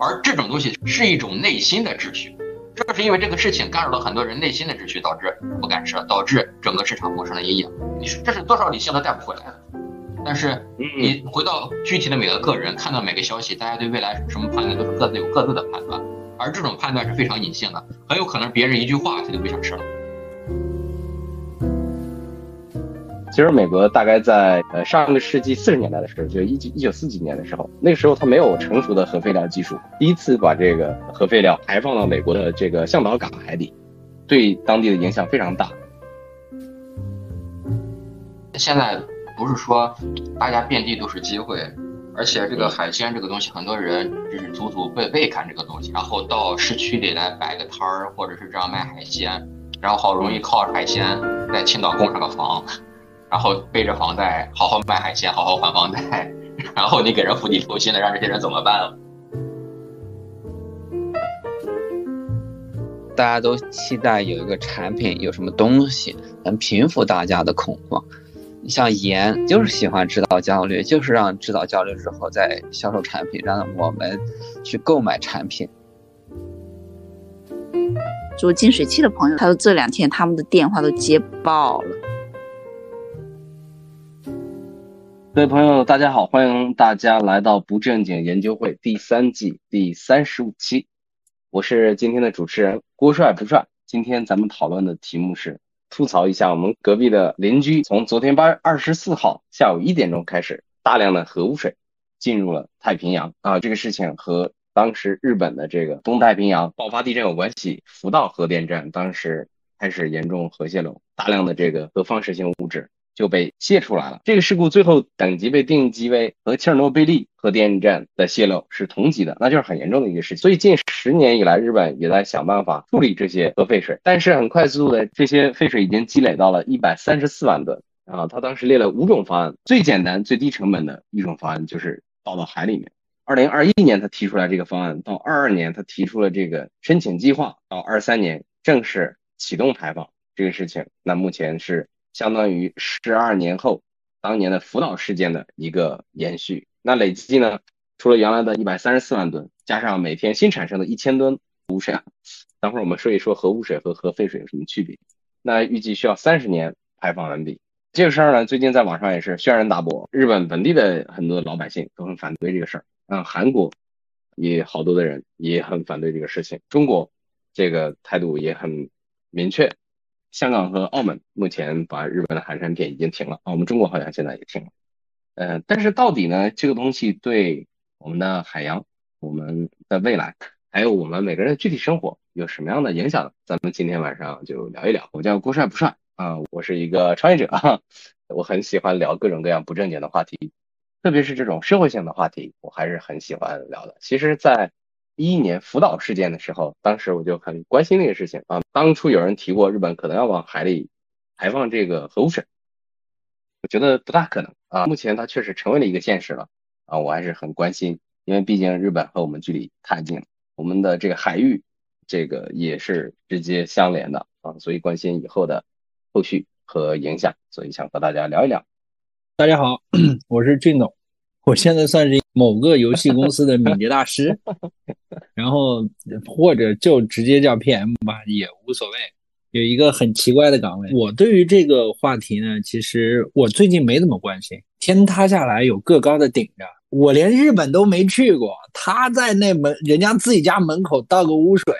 而这种东西是一种内心的秩序，正是因为这个事情干扰了很多人内心的秩序，导致不敢吃，导致整个市场蒙上了阴影。你说这是多少理性都带不回来的。但是你回到具体的每个个人，看到每个消息，大家对未来什么判断都是各自有各自的判断，而这种判断是非常隐性的，很有可能别人一句话他就不想吃了。其实美国大概在呃上个世纪四十年代的时候，就一九一九四几年的时候，那个时候它没有成熟的核废料技术，第一次把这个核废料排放到美国的这个向导港海底，对当地的影响非常大。现在不是说大家遍地都是机会，而且这个海鲜这个东西，很多人就是祖祖辈辈干这个东西，然后到市区里来摆个摊儿，或者是这样卖海鲜，然后好容易靠海鲜在青岛供上个房。然后背着房贷好好卖海鲜，好好还房贷，然后你给人釜底抽薪的，让这些人怎么办？大家都期待有一个产品，有什么东西能平复大家的恐慌。你像盐，就是喜欢制造焦虑，就是让制造焦虑之后再销售产品，让我们去购买产品。做净水器的朋友，他说这两天他们的电话都接爆了。各位朋友，大家好，欢迎大家来到不正经研究会第三季第三十五期，我是今天的主持人郭帅不帅。今天咱们讨论的题目是吐槽一下我们隔壁的邻居，从昨天八月二十四号下午一点钟开始，大量的核污水进入了太平洋啊，这个事情和当时日本的这个东太平洋 爆发地震有关系。福岛核电站当时开始严重核泄漏，大量的这个核放射性物质。就被泄出来了。这个事故最后等级被定级为和切尔诺贝利核电站的泄漏是同级的，那就是很严重的一个事情。所以近十年以来，日本也在想办法处理这些核废水，但是很快速的，这些废水已经积累到了一百三十四万吨啊。他当时列了五种方案，最简单、最低成本的一种方案就是倒到海里面。二零二一年他提出来这个方案，到二二年他提出了这个申请计划，到二三年正式启动排放这个事情。那目前是。相当于十二年后当年的福岛事件的一个延续。那累计呢，除了原来的一百三十四万吨，加上每天新产生的一千吨污水，等会儿我们说一说核污水和核废水有什么区别。那预计需要三十年排放完毕。这个事儿呢，最近在网上也是轩然大波，日本本地的很多老百姓都很反对这个事儿。嗯，韩国也好多的人也很反对这个事情。中国这个态度也很明确。香港和澳门目前把日本的海产品已经停了啊，我们中国好像现在也停了。嗯，但是到底呢，这个东西对我们的海洋、我们的未来，还有我们每个人的具体生活有什么样的影响呢？咱们今天晚上就聊一聊。我叫郭帅不帅啊，我是一个创业者，我很喜欢聊各种各样不正经的话题，特别是这种社会性的话题，我还是很喜欢聊的。其实，在一一年福岛事件的时候，当时我就很关心那个事情啊。当初有人提过日本可能要往海里排放这个核污水，我觉得不大可能啊。目前它确实成为了一个现实了啊，我还是很关心，因为毕竟日本和我们距离太近了，我们的这个海域这个也是直接相连的啊，所以关心以后的后续和影响，所以想和大家聊一聊。大家好，我是俊总。我现在算是某个游戏公司的敏捷大师，然后或者就直接叫 PM 吧，也无所谓。有一个很奇怪的岗位，我对于这个话题呢，其实我最近没怎么关心。天塌下来有个高的顶着，我连日本都没去过，他在那门人家自己家门口倒个污水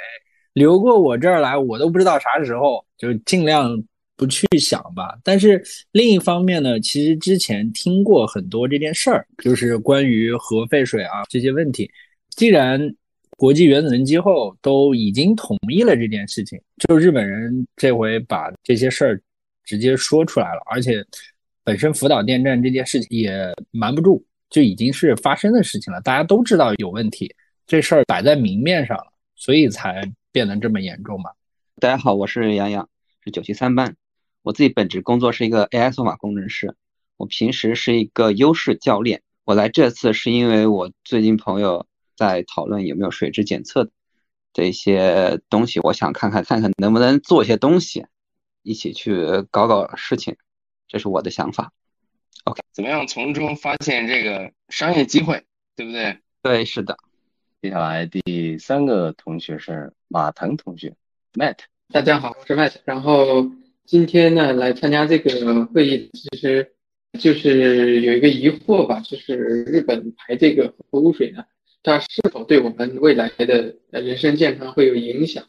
流过我这儿来，我都不知道啥时候，就尽量。不去想吧，但是另一方面呢，其实之前听过很多这件事儿，就是关于核废水啊这些问题。既然国际原子能机构都已经同意了这件事情，就日本人这回把这些事儿直接说出来了，而且本身福岛电站这件事情也瞒不住，就已经是发生的事情了，大家都知道有问题，这事儿摆在明面上了，所以才变得这么严重嘛。大家好，我是杨洋，是九七三班。我自己本职工作是一个 AI 算法工程师，我平时是一个优势教练。我来这次是因为我最近朋友在讨论有没有水质检测的一些东西，我想看看看看能不能做一些东西，一起去搞搞事情，这是我的想法。OK，怎么样从中发现这个商业机会，对不对？对，是的。接下来第三个同学是马腾同学，Matt。大家好，我是 Matt。然后今天呢来参加这个会议，其实就是有一个疑惑吧，就是日本排这个核污水呢，它是否对我们未来的人身健康会有影响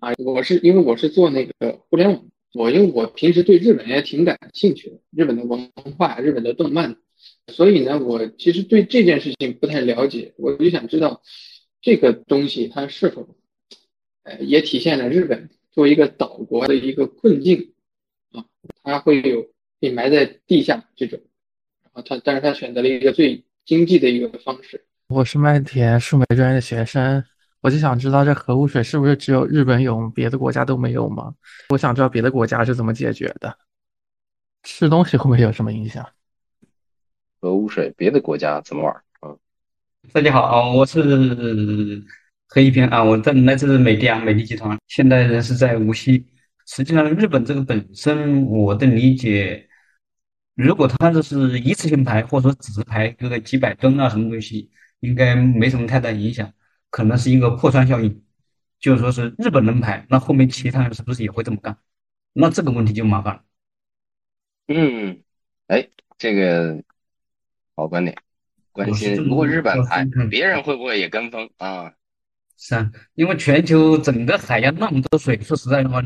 啊？我是因为我是做那个互联网，我因为我平时对日本也挺感兴趣的，日本的文化、日本的动漫，所以呢，我其实对这件事情不太了解，我就想知道这个东西它是否呃也体现了日本作为一个岛国的一个困境，它会有被埋在地下这种，然后他但是他选择了一个最经济的一个方式。我是麦田数媒专业的学生，我就想知道这核污水是不是只有日本有，别的国家都没有吗？我想知道别的国家是怎么解决的，吃东西会不会有什么影响？核污水别的国家怎么玩？嗯，大家好啊，我是黑一平啊，我在来自美的啊，美的集团，现在人是在无锡。实际上，日本这个本身，我的理解，如果它这是一次性排，或者说只是排个几百吨啊，什么东西，应该没什么太大影响，可能是一个破窗效应，就是说是日本能排，那后面其他人是不是也会这么干？那这个问题就麻烦了。嗯，哎，这个好观点，关心。如果日本排，别人会不会也跟风啊？是啊，因为全球整个海洋那么多水，说实在的话，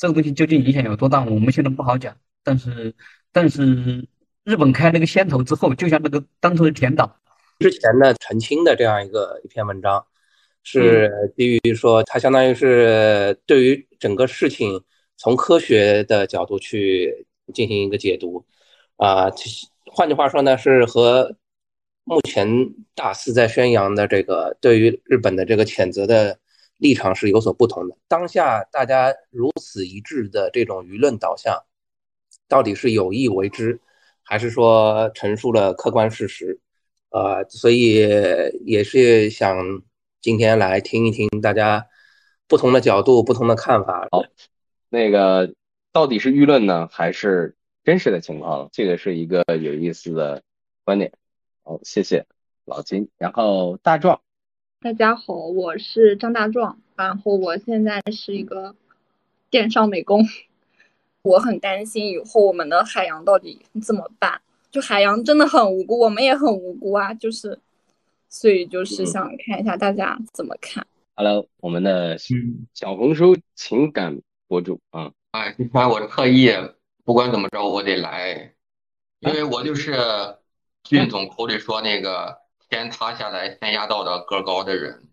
这个东西究竟影响有多大，我们现在不好讲。但是，但是日本开那个先头之后，就像那个当初的田岛之前的澄清的这样一个一篇文章，是基于说它相当于是对于整个事情从科学的角度去进行一个解读啊，换句话说呢，是和。目前大肆在宣扬的这个对于日本的这个谴责的立场是有所不同的。当下大家如此一致的这种舆论导向，到底是有意为之，还是说陈述了客观事实？呃，所以也是想今天来听一听大家不同的角度、不同的看法。好，那个到底是舆论呢，还是真实的情况？这个是一个有意思的观点。好，谢谢老金。然后大壮，大家好，我是张大壮，然后我现在是一个电商美工。我很担心以后我们的海洋到底怎么办？就海洋真的很无辜，我们也很无辜啊。就是，所以就是想看一下大家怎么看。Hello，我们的小红书情感博主啊，哎，你看我特意，不管怎么着我得来，因为我就是。俊总口里说那个天塌下来先压到的个高的人，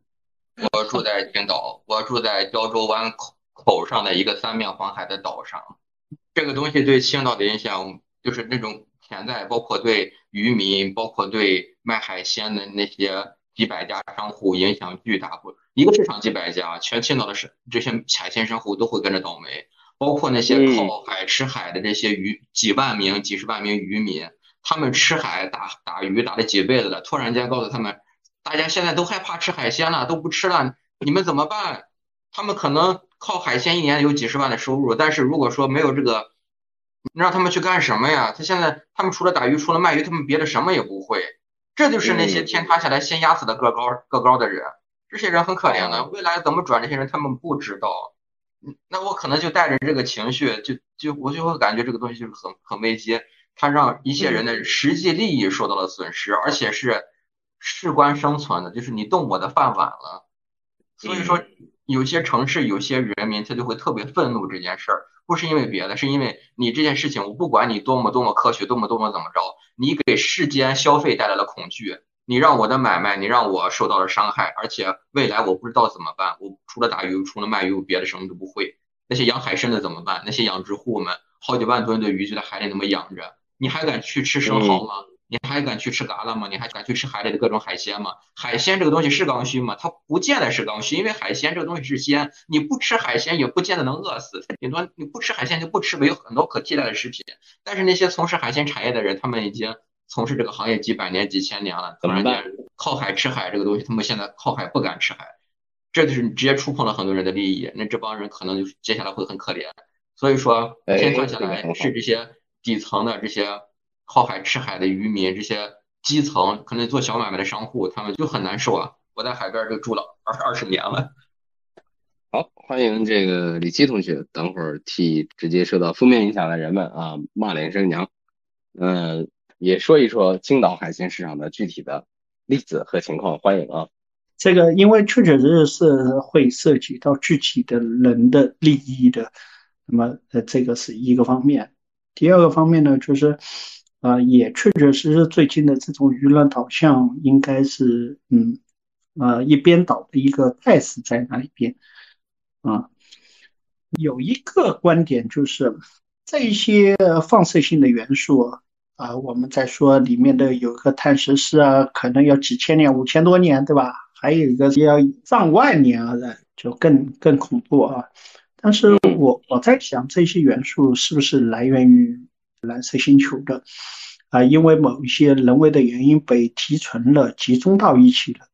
我住在青岛，我住在胶州湾口口上的一个三面环海的岛上。这个东西对青岛的影响，就是那种潜在，包括对渔民，包括对卖海鲜的那些几百家商户影响巨大。不，一个市场几百家，全青岛的是这些海鲜商户都会跟着倒霉，包括那些靠海吃海的这些渔几万名、几十万名渔民。他们吃海打打鱼打了几辈子了，突然间告诉他们，大家现在都害怕吃海鲜了，都不吃了，你们怎么办？他们可能靠海鲜一年有几十万的收入，但是如果说没有这个，让他们去干什么呀？他现在他们除了打鱼，除了卖鱼，他们别的什么也不会。这就是那些天塌下来先压死的个高个高的人，这些人很可怜的，未来怎么转？这些人他们不知道。那我可能就带着这个情绪，就就我就会感觉这个东西就是很很危机。它让一些人的实际利益受到了损失，而且是事关生存的，就是你动我的饭碗了。所以说，有些城市有些人民他就会特别愤怒这件事儿，不是因为别的，是因为你这件事情，我不管你多么多么科学，多么多么怎么着，你给世间消费带来了恐惧，你让我的买卖，你让我受到了伤害，而且未来我不知道怎么办，我除了打鱼，除了卖鱼，我别的什么都不会。那些养海参的怎么办？那些养殖户们，好几万吨的鱼就在海里那么养着。你还敢去吃生蚝吗？你还敢去吃蛤蜊吗？你还敢去吃海里的各种海鲜吗？海鲜这个东西是刚需吗？它不见得是刚需，因为海鲜这个东西是鲜，你不吃海鲜也不见得能饿死，顶多你不吃海鲜就不吃，有很多可替代的食品。但是那些从事海鲜产业的人，他们已经从事这个行业几百年、几千年了，突然间靠海吃海这个东西，他们现在靠海不敢吃海，这就是直接触碰了很多人的利益。那这帮人可能就接下来会很可怜。所以说，天算下来是这些。底层的这些靠海吃海的渔民，这些基层可能做小买卖的商户，他们就很难受啊。我在海边就住了二二十年了。好，欢迎这个李琦同学，等会儿替直接受到负面影响的人们啊骂连声娘。嗯，也说一说青岛海鲜市场的具体的例子和情况，欢迎啊。这个因为确确实实是会涉及到具体的人的利益的，那么呃这个是一个方面。第二个方面呢，就是啊也确确实实最近的这种舆论导向应该是嗯呃一边倒的一个态势在那里边啊。有一个观点就是这些放射性的元素啊，我们在说里面的有个碳十四啊，可能要几千年、五千多年，对吧？还有一个要上万年啊的，就更更恐怖啊！但是我我在想，这些元素是不是来源于蓝色星球的啊？因为某一些人为的原因被提纯了，集中到一起了。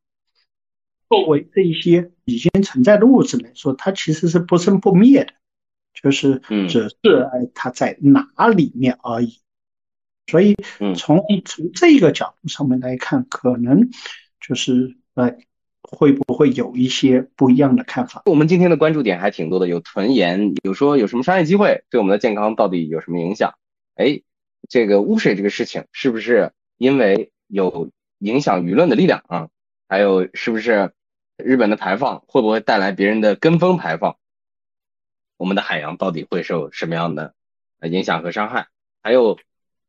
作为这一些已经存在的物质来说，它其实是不生不灭的，就是只是它在哪里面而已。所以从从这个角度上面来看，可能就是呃。会不会有一些不一样的看法？我们今天的关注点还挺多的，有囤盐，有说有什么商业机会，对我们的健康到底有什么影响？哎，这个污水这个事情是不是因为有影响舆论的力量啊？还有是不是日本的排放会不会带来别人的跟风排放？我们的海洋到底会受什么样的影响和伤害？还有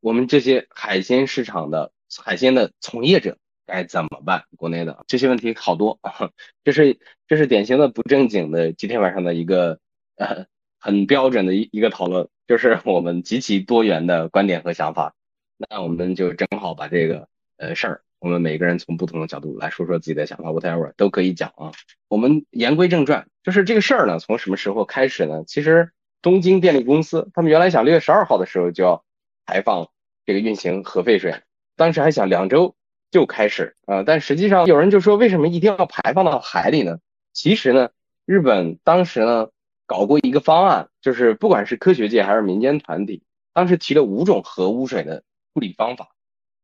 我们这些海鲜市场的海鲜的从业者。该怎么办？国内的这些问题好多，这是这是典型的不正经的今天晚上的一个呃很标准的一一个讨论，就是我们极其多元的观点和想法。那我们就正好把这个呃事儿，我们每个人从不同的角度来说说自己的想法，whatever 都可以讲啊。我们言归正传，就是这个事儿呢，从什么时候开始呢？其实东京电力公司他们原来想六月十二号的时候就要排放这个运行核废水，当时还想两周。就开始啊，但实际上有人就说，为什么一定要排放到海里呢？其实呢，日本当时呢搞过一个方案，就是不管是科学界还是民间团体，当时提了五种核污水的处理方法。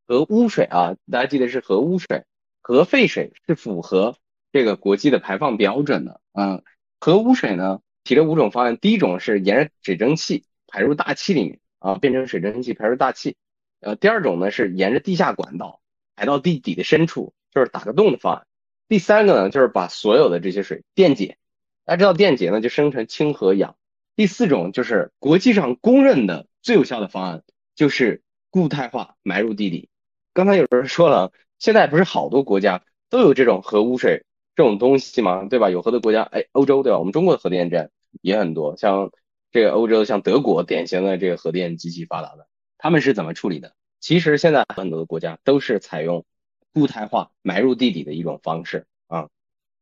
核污水啊，大家记得是核污水，核废水是符合这个国际的排放标准的啊。核污水呢提了五种方案，第一种是沿着水蒸气排入大气里面啊，变成水蒸气排入大气。呃，第二种呢是沿着地下管道。埋到地底的深处，就是打个洞的方案。第三个呢，就是把所有的这些水电解，大家知道电解呢就生成氢和氧。第四种就是国际上公认的最有效的方案，就是固态化埋入地底。刚才有人说了，现在不是好多国家都有这种核污水这种东西吗？对吧？有核的国家，哎，欧洲对吧？我们中国的核电站也很多，像这个欧洲，像德国，典型的这个核电极其发达的，他们是怎么处理的？其实现在很多的国家都是采用固态化埋入地底的一种方式啊，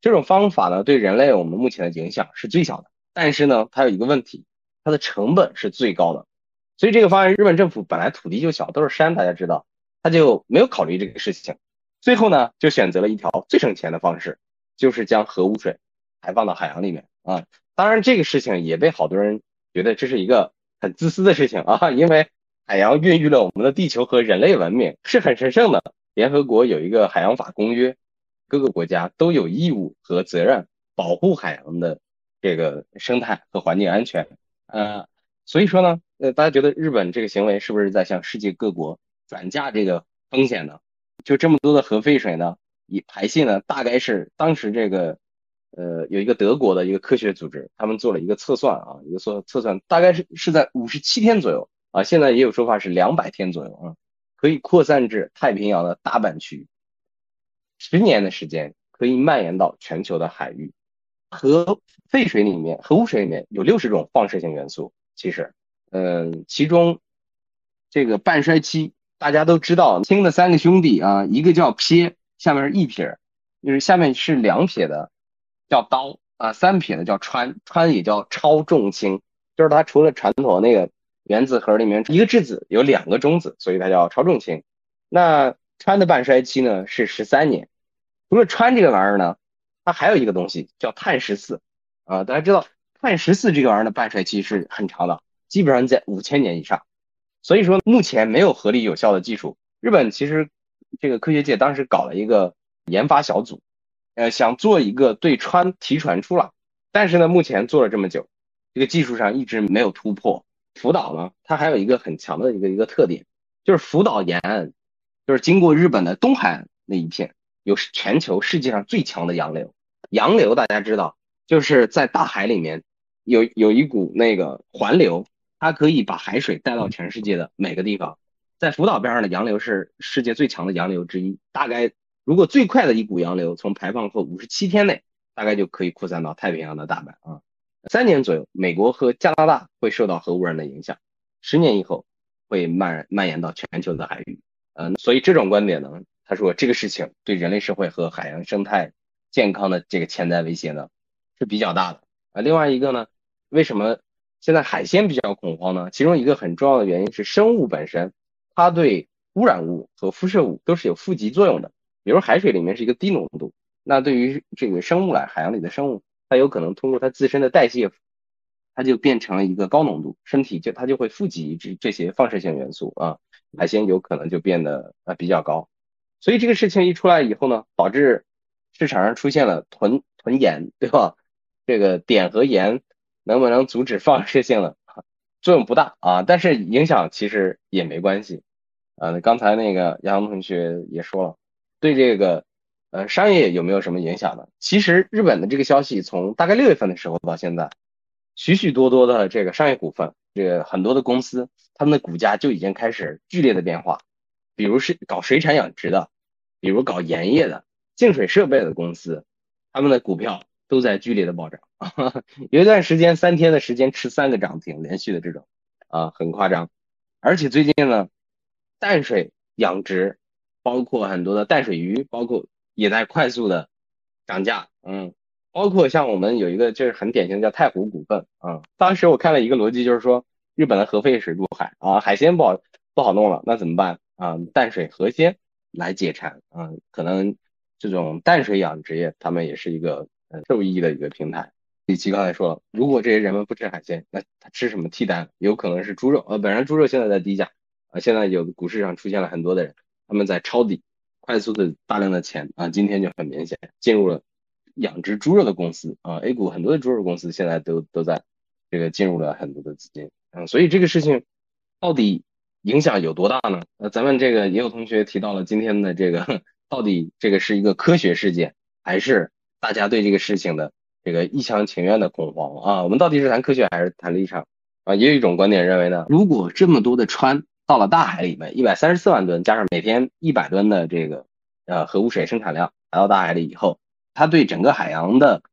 这种方法呢对人类我们目前的影响是最小的，但是呢它有一个问题，它的成本是最高的，所以这个方案日本政府本来土地就小，都是山，大家知道，他就没有考虑这个事情，最后呢就选择了一条最省钱的方式，就是将核污水排放到海洋里面啊，当然这个事情也被好多人觉得这是一个很自私的事情啊，因为。海洋孕育了我们的地球和人类文明，是很神圣的。联合国有一个海洋法公约，各个国家都有义务和责任保护海洋的这个生态和环境安全。呃，所以说呢，呃，大家觉得日本这个行为是不是在向世界各国转嫁这个风险呢？就这么多的核废水呢，以排泄呢，大概是当时这个呃有一个德国的一个科学组织，他们做了一个测算啊，一个测测算，大概是是在五十七天左右。啊，现在也有说法是两百天左右啊，可以扩散至太平洋的大半区域，十年的时间可以蔓延到全球的海域。核废水里面，核污水里面有六十种放射性元素。其实，嗯，其中这个半衰期大家都知道，氢的三个兄弟啊，一个叫撇，下面是一撇，就是下面是两撇的叫氘啊，三撇的叫氚，氚也叫超重氢，就是它除了传统那个。原子核里面一个质子有两个中子，所以它叫超重氢。那氚的半衰期呢是十三年。除了氚这个玩意儿呢，它还有一个东西叫碳十四啊。大家知道碳十四这个玩意儿的半衰期是很长的，基本上在五千年以上。所以说目前没有合理有效的技术。日本其实这个科学界当时搞了一个研发小组，呃，想做一个对氚提纯出来，但是呢，目前做了这么久，这个技术上一直没有突破。福岛呢，它还有一个很强的一个一个特点，就是福岛沿岸，就是经过日本的东海岸那一片，有全球世界上最强的洋流。洋流大家知道，就是在大海里面有有一股那个环流，它可以把海水带到全世界的每个地方。在福岛边上的洋流是世界最强的洋流之一，大概如果最快的一股洋流从排放后五十七天内，大概就可以扩散到太平洋的大半啊。三年左右，美国和加拿大会受到核污染的影响，十年以后会蔓蔓延到全球的海域。嗯，所以这种观点呢，他说这个事情对人类社会和海洋生态健康的这个潜在威胁呢是比较大的啊。另外一个呢，为什么现在海鲜比较恐慌呢？其中一个很重要的原因是生物本身，它对污染物和辐射物都是有负极作用的。比如海水里面是一个低浓度，那对于这个生物来，海洋里的生物。它有可能通过它自身的代谢，它就变成了一个高浓度，身体就它就会富集这这些放射性元素啊，海鲜有可能就变得啊比较高，所以这个事情一出来以后呢，导致市场上出现了囤囤盐，对吧？这个碘和盐能不能阻止放射性呢作用不大啊，但是影响其实也没关系啊。刚才那个杨同学也说了，对这个。呃，商业有没有什么影响呢？其实日本的这个消息从大概六月份的时候到现在，许许多多的这个商业股份，这个很多的公司，他们的股价就已经开始剧烈的变化。比如是搞水产养殖的，比如搞盐业的、净水设备的公司，他们的股票都在剧烈的暴涨。有一段时间，三天的时间吃三个涨停，连续的这种啊，很夸张。而且最近呢，淡水养殖，包括很多的淡水鱼，包括。也在快速的涨价，嗯，包括像我们有一个就是很典型的叫太湖股份，啊，当时我看了一个逻辑，就是说日本的核废水入海啊，海鲜不好不好弄了，那怎么办啊？淡水河鲜来解馋啊，可能这种淡水养殖业他们也是一个受益的一个平台。李琦刚才说了，如果这些人们不吃海鲜，那他吃什么替代？有可能是猪肉，呃，本身猪肉现在在低价，啊，现在有股市上出现了很多的人，他们在抄底。快速的大量的钱啊，今天就很明显进入了养殖猪肉的公司啊，A 股很多的猪肉公司现在都都在这个进入了很多的资金嗯，所以这个事情到底影响有多大呢？呃，咱们这个也有同学提到了今天的这个 到底这个是一个科学事件，还是大家对这个事情的这个一厢情愿的恐慌啊？我们到底是谈科学还是谈立场啊？也有一种观点认为呢，如果这么多的川。到了大海里面，一百三十四万吨加上每天一百吨的这个呃核污水生产量来到大海里以后，它对整个海洋的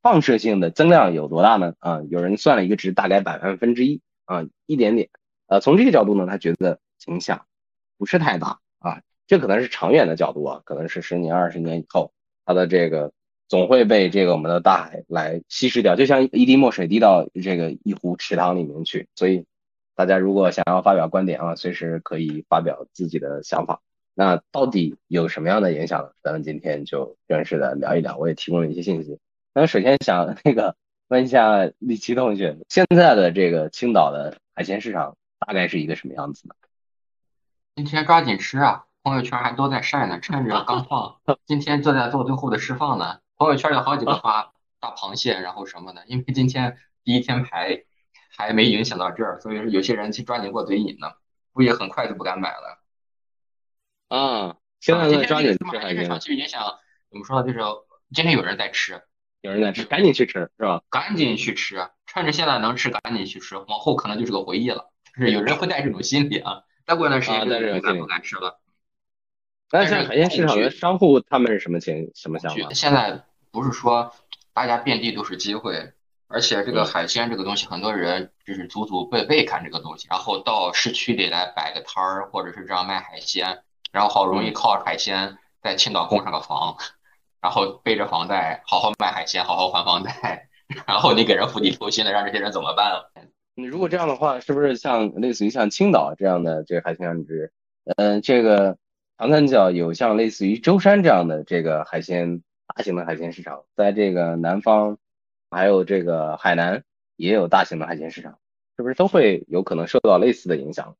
放射性的增量有多大呢？啊，有人算了一个值，大概百万分之一啊，一点点。呃，从这个角度呢，他觉得影响不是太大啊，这可能是长远的角度啊，可能是十年、二十年以后，它的这个总会被这个我们的大海来稀释掉，就像一滴墨水滴到这个一湖池塘里面去，所以。大家如果想要发表观点啊，随时可以发表自己的想法。那到底有什么样的影响呢？咱们今天就正式的聊一聊。我也提供了一些信息。那首先想那个 问一下李琦同学，现在的这个青岛的海鲜市场大概是一个什么样子呢？今天抓紧吃啊！朋友圈还都在晒呢，趁着刚放，今天正在做最后的释放呢。朋友圈有好几个发大螃蟹，然后什么的，因为今天第一天排。还没影响到这儿，所以说有些人去抓紧过嘴瘾呢，估计很快就不敢买了。啊，现在在抓紧吃海鲜，其实影响怎么说呢？就是今天有人在吃，有人在吃，赶紧去吃，是吧？赶紧去吃，趁着现在能吃，赶紧去吃，往后可能就是个回忆了。就是有人会带这种心理啊，再过一段时间就不敢吃了。但是海鲜市场的商户他们是什么情什么想法？现在不是说大家遍地都是机会。而且这个海鲜这个东西，很多人就是祖祖辈辈干这个东西，然后到市区里来摆个摊儿，或者是这样卖海鲜，然后好容易靠海鲜在青岛供上个房，然后背着房贷好好卖海鲜，好好还房贷，然后你给人釜底抽薪的，让这些人怎么办？你如果这样的话，是不是像类似于像青岛这样的这个海鲜养殖，嗯，这个长三角有像类似于舟山这样的这个海鲜大型的海鲜市场，在这个南方。还有这个海南也有大型的海鲜市场，是不是都会有可能受到类似的影响？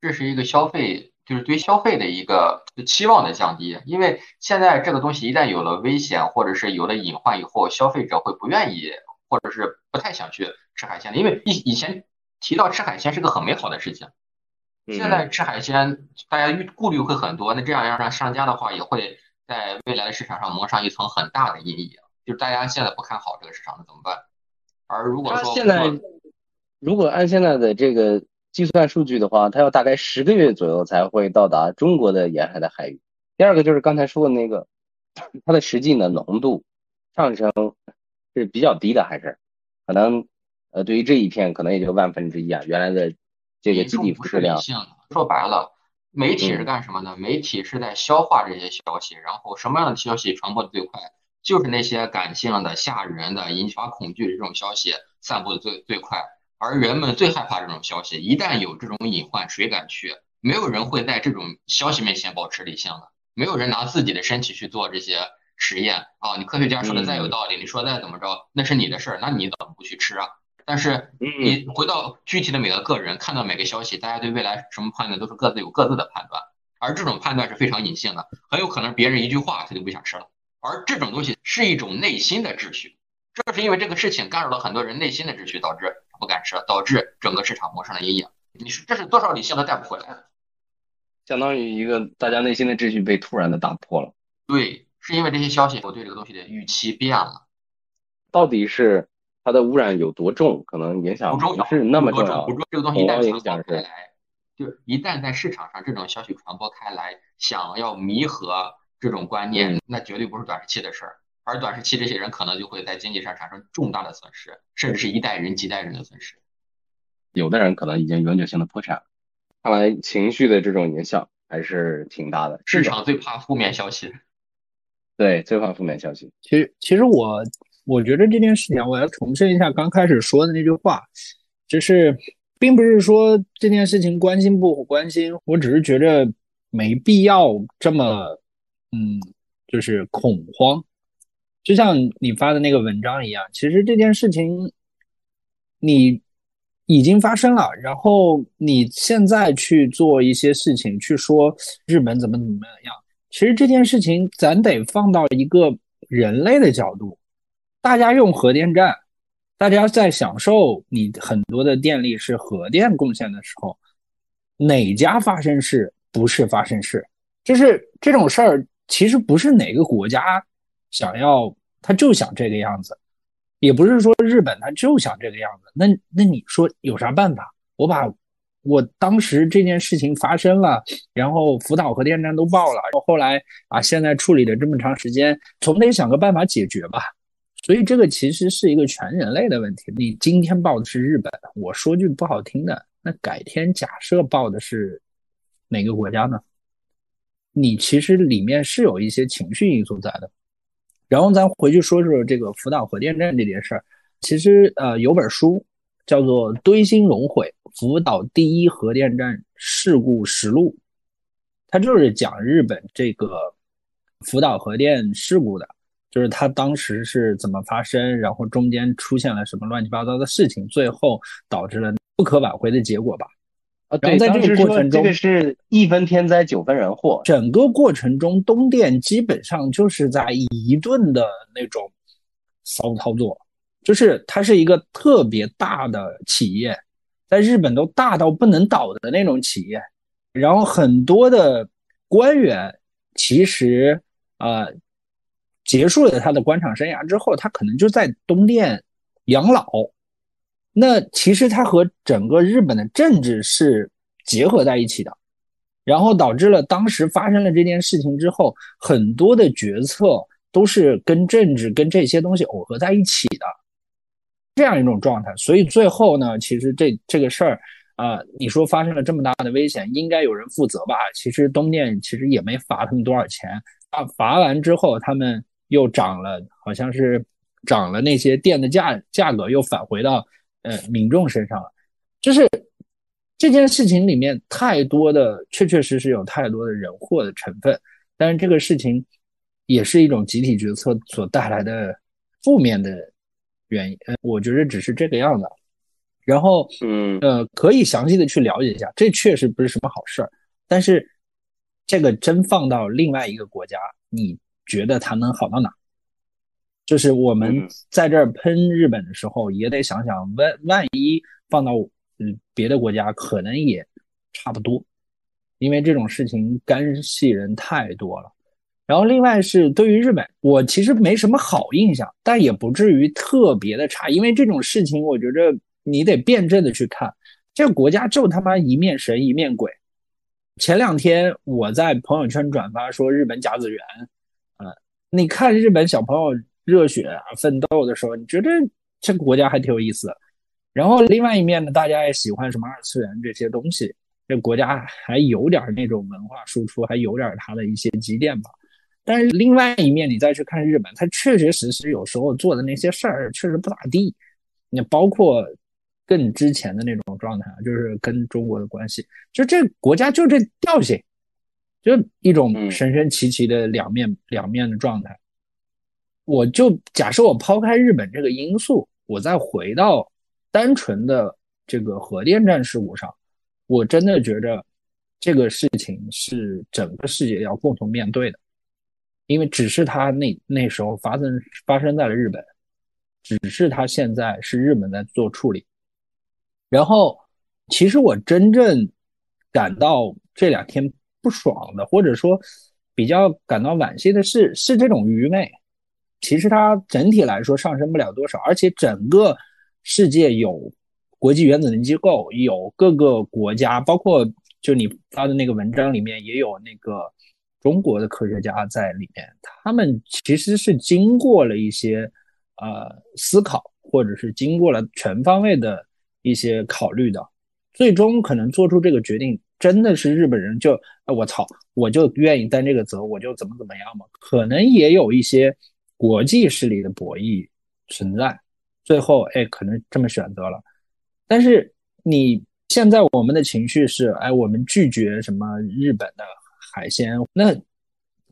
这是一个消费，就是对消费的一个期望的降低。因为现在这个东西一旦有了危险或者是有了隐患以后，消费者会不愿意或者是不太想去吃海鲜的，因为以以前提到吃海鲜是个很美好的事情。现在吃海鲜，大家顾顾虑会很多，那这样要让商家的话，也会在未来的市场上蒙上一层很大的阴影。就是大家现在不看好这个市场，那怎么办？而如果说现在，如果按现在的这个计算数据的话，它要大概十个月左右才会到达中国的沿海的海域。第二个就是刚才说的那个，它的实际的浓度上升是比较低的，还是可能呃，对于这一片可能也就万分之一啊，原来的。这个基底不是理性的，说白了，媒体是干什么呢？媒体是在消化这些消息，然后什么样的消息传播的最快？就是那些感性的、吓人的、引发恐惧的这种消息散布的最最快。而人们最害怕这种消息，一旦有这种隐患，谁敢去？没有人会在这种消息面前保持理性的，没有人拿自己的身体去做这些实验啊！你科学家说的再有道理，你说再怎么着，那是你的事儿，那你怎么不去吃啊？但是你回到具体的每个个人，看到每个消息，大家对未来什么判断都是各自有各自的判断，而这种判断是非常隐性的，很有可能别人一句话他就不想吃了。而这种东西是一种内心的秩序，正是因为这个事情干扰了很多人内心的秩序，导致不敢吃，导致整个市场蒙上了阴影。你说这是多少理性都带不回来的，相当于一个大家内心的秩序被突然的打破了。对，是因为这些消息，我对这个东西的预期变了，到底是？它的污染有多重？可能影响不是那么重要。这个东西一旦影响开来，就一旦在市场上这种消息传播开来，想要弥合这种观念，那绝对不是短时期的事儿。而短时期这些人可能就会在经济上产生重大的损失，甚至是一代人几代人的损失。有的人可能已经永久性的破产。看来情绪的这种影响还是挺大的。市场最怕负面消息。对，最怕负面消息。其实，其实我。我觉得这件事情，我要重申一下刚开始说的那句话，就是，并不是说这件事情关心不关心，我只是觉得没必要这么，嗯，就是恐慌。就像你发的那个文章一样，其实这件事情你已经发生了，然后你现在去做一些事情，去说日本怎么怎么样，其实这件事情咱得放到一个人类的角度。大家用核电站，大家在享受你很多的电力是核电贡献的时候，哪家发生事不是发生事？就是这种事儿，其实不是哪个国家想要他就想这个样子，也不是说日本他就想这个样子。那那你说有啥办法？我把我当时这件事情发生了，然后福岛核电站都爆了，后来啊，现在处理了这么长时间，总得想个办法解决吧。所以这个其实是一个全人类的问题。你今天报的是日本，我说句不好听的，那改天假设报的是哪个国家呢？你其实里面是有一些情绪因素在的。然后咱回去说说这个福岛核电站这件事儿。其实呃有本书叫做《堆芯熔毁：福岛第一核电站事故实录》，它就是讲日本这个福岛核电事故的。就是他当时是怎么发生，然后中间出现了什么乱七八糟的事情，最后导致了不可挽回的结果吧？啊，对，在这个过程中，这个是一分天灾九分人祸。整个过程中，东电基本上就是在一顿的那种骚操作，就是它是一个特别大的企业，在日本都大到不能倒的那种企业，然后很多的官员其实啊。结束了他的官场生涯之后，他可能就在东电养老。那其实它和整个日本的政治是结合在一起的，然后导致了当时发生了这件事情之后，很多的决策都是跟政治跟这些东西耦合在一起的这样一种状态。所以最后呢，其实这这个事儿啊，你说发生了这么大的危险，应该有人负责吧？其实东电其实也没罚他们多少钱啊，罚完之后他们。又涨了，好像是涨了那些电的价价格，又返回到呃民众身上了。就是这件事情里面太多的，确确实实有太多的人祸的成分。但是这个事情也是一种集体决策所带来的负面的原因。呃，我觉得只是这个样子。然后嗯呃可以详细的去了解一下，这确实不是什么好事儿。但是这个真放到另外一个国家，你觉得它能好到哪？就是我们嗯在这儿喷日本的时候，也得想想，万万一放到嗯别的国家，可能也差不多，因为这种事情干系人太多了。然后另外是对于日本，我其实没什么好印象，但也不至于特别的差，因为这种事情，我觉着你得辩证的去看，这个国家就他妈一面神一面鬼。前两天我在朋友圈转发说日本甲子园，呃，你看日本小朋友热血啊奋斗的时候，你觉得这个国家还挺有意思的。然后另外一面呢，大家也喜欢什么二次元这些东西，这国家还有点那种文化输出，还有点它的一些积淀吧。但是另外一面，你再去看日本，它确确实实有时候做的那些事儿确实不咋地。你包括更之前的那种状态，就是跟中国的关系，就这国家就这调性，就一种神神奇奇的两面、两面的状态。我就假设我抛开日本这个因素，我再回到单纯的这个核电站事故上，我真的觉着这个事情是整个世界要共同面对的。因为只是他那那时候发生发生在了日本，只是他现在是日本在做处理。然后，其实我真正感到这两天不爽的，或者说比较感到惋惜的是，是这种愚昧。其实它整体来说上升不了多少，而且整个世界有国际原子能机构，有各个国家，包括就你发的那个文章里面也有那个。中国的科学家在里面，他们其实是经过了一些呃思考，或者是经过了全方位的一些考虑的，最终可能做出这个决定，真的是日本人就啊我操，我就愿意担这个责，我就怎么怎么样嘛？可能也有一些国际势力的博弈存在，最后哎可能这么选择了，但是你现在我们的情绪是哎我们拒绝什么日本的。海鲜，那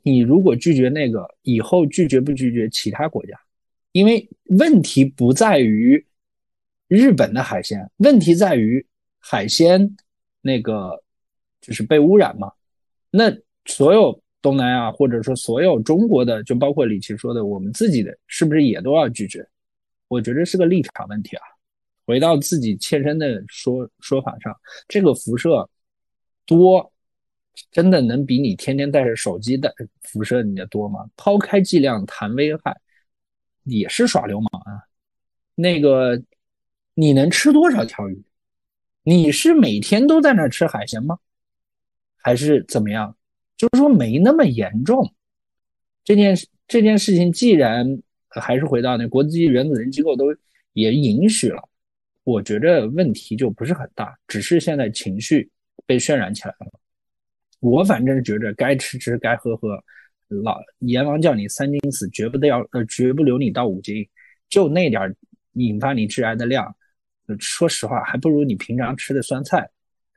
你如果拒绝那个，以后拒绝不拒绝其他国家？因为问题不在于日本的海鲜，问题在于海鲜那个就是被污染嘛。那所有东南亚或者说所有中国的，就包括李琦说的，我们自己的，是不是也都要拒绝？我觉得是个立场问题啊。回到自己切身的说说法上，这个辐射多。真的能比你天天带着手机的辐射你的多吗？抛开剂量谈危害，也是耍流氓啊！那个，你能吃多少条鱼？你是每天都在那吃海鲜吗？还是怎么样？就是说没那么严重。这件事这件事情，既然还是回到那国际原子能机构都也允许了，我觉着问题就不是很大，只是现在情绪被渲染起来了。我反正觉着该吃吃，该喝喝。老阎王叫你三斤死，绝不得要呃，绝不留你到五斤。就那点引发你致癌的量，说实话，还不如你平常吃的酸菜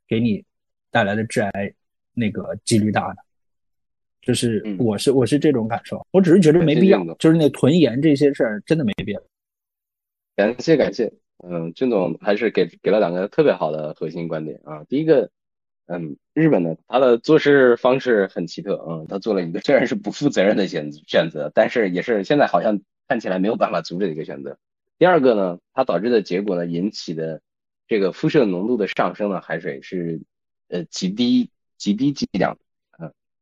给你带来的致癌那个几率大呢。就是我是我是这种感受，我只是觉得没必要，就是那囤盐这些事儿真的没必要。感谢感谢，嗯，俊总还是给给了两个特别好的核心观点啊。第一个。嗯，日本呢，他的做事方式很奇特，嗯，他做了一个 虽然是不负责任的选选择，但是也是现在好像看起来没有办法阻止的一个选择。第二个呢，它导致的结果呢，引起的这个辐射浓度的上升呢，海水是呃极低极低剂量，嗯，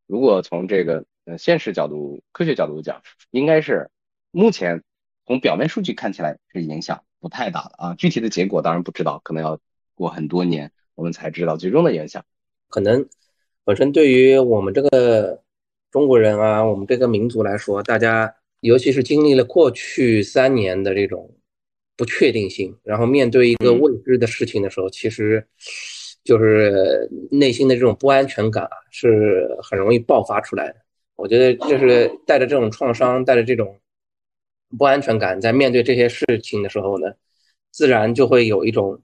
如果从这个呃现实角度、科学角度讲，应该是目前从表面数据看起来是影响不太大的啊，具体的结果当然不知道，可能要过很多年我们才知道最终的影响。可能本身对于我们这个中国人啊，我们这个民族来说，大家尤其是经历了过去三年的这种不确定性，然后面对一个未知的事情的时候，其实就是内心的这种不安全感啊是很容易爆发出来的。我觉得就是带着这种创伤，带着这种不安全感，在面对这些事情的时候呢，自然就会有一种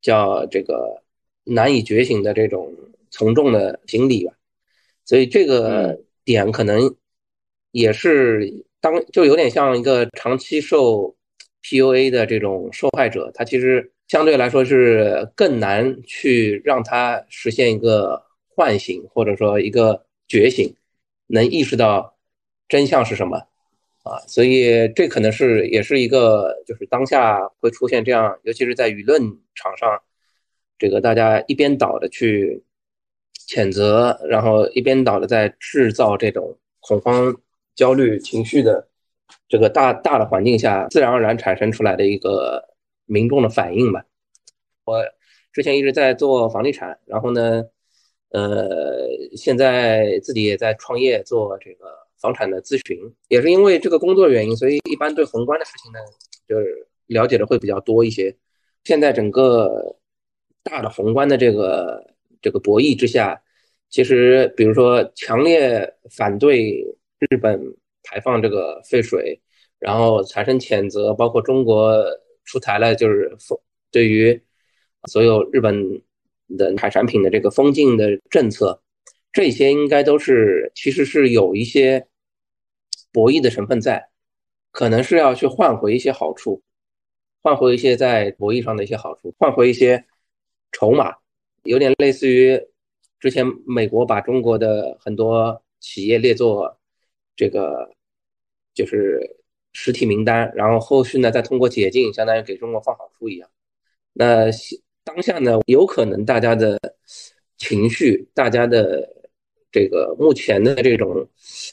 叫这个。难以觉醒的这种从众的心理吧，所以这个点可能也是当就有点像一个长期受 PUA 的这种受害者，他其实相对来说是更难去让他实现一个唤醒，或者说一个觉醒，能意识到真相是什么啊？所以这可能是也是一个就是当下会出现这样，尤其是在舆论场上，这个大家一边倒的去谴责，然后一边倒的在制造这种恐慌、焦虑情绪的这个大大的环境下，自然而然产生出来的一个。民众的反应吧。我之前一直在做房地产，然后呢，呃，现在自己也在创业做这个房产的咨询，也是因为这个工作原因，所以一般对宏观的事情呢，就是了解的会比较多一些。现在整个大的宏观的这个这个博弈之下，其实比如说强烈反对日本排放这个废水，然后产生谴责，包括中国。出台了就是封对于所有日本的海产品的这个封禁的政策，这些应该都是其实是有一些博弈的成分在，可能是要去换回一些好处，换回一些在博弈上的一些好处，换回一些筹码，有点类似于之前美国把中国的很多企业列作这个就是。实体名单，然后后续呢再通过解禁，相当于给中国放好处一样。那当下呢，有可能大家的情绪，大家的这个目前的这种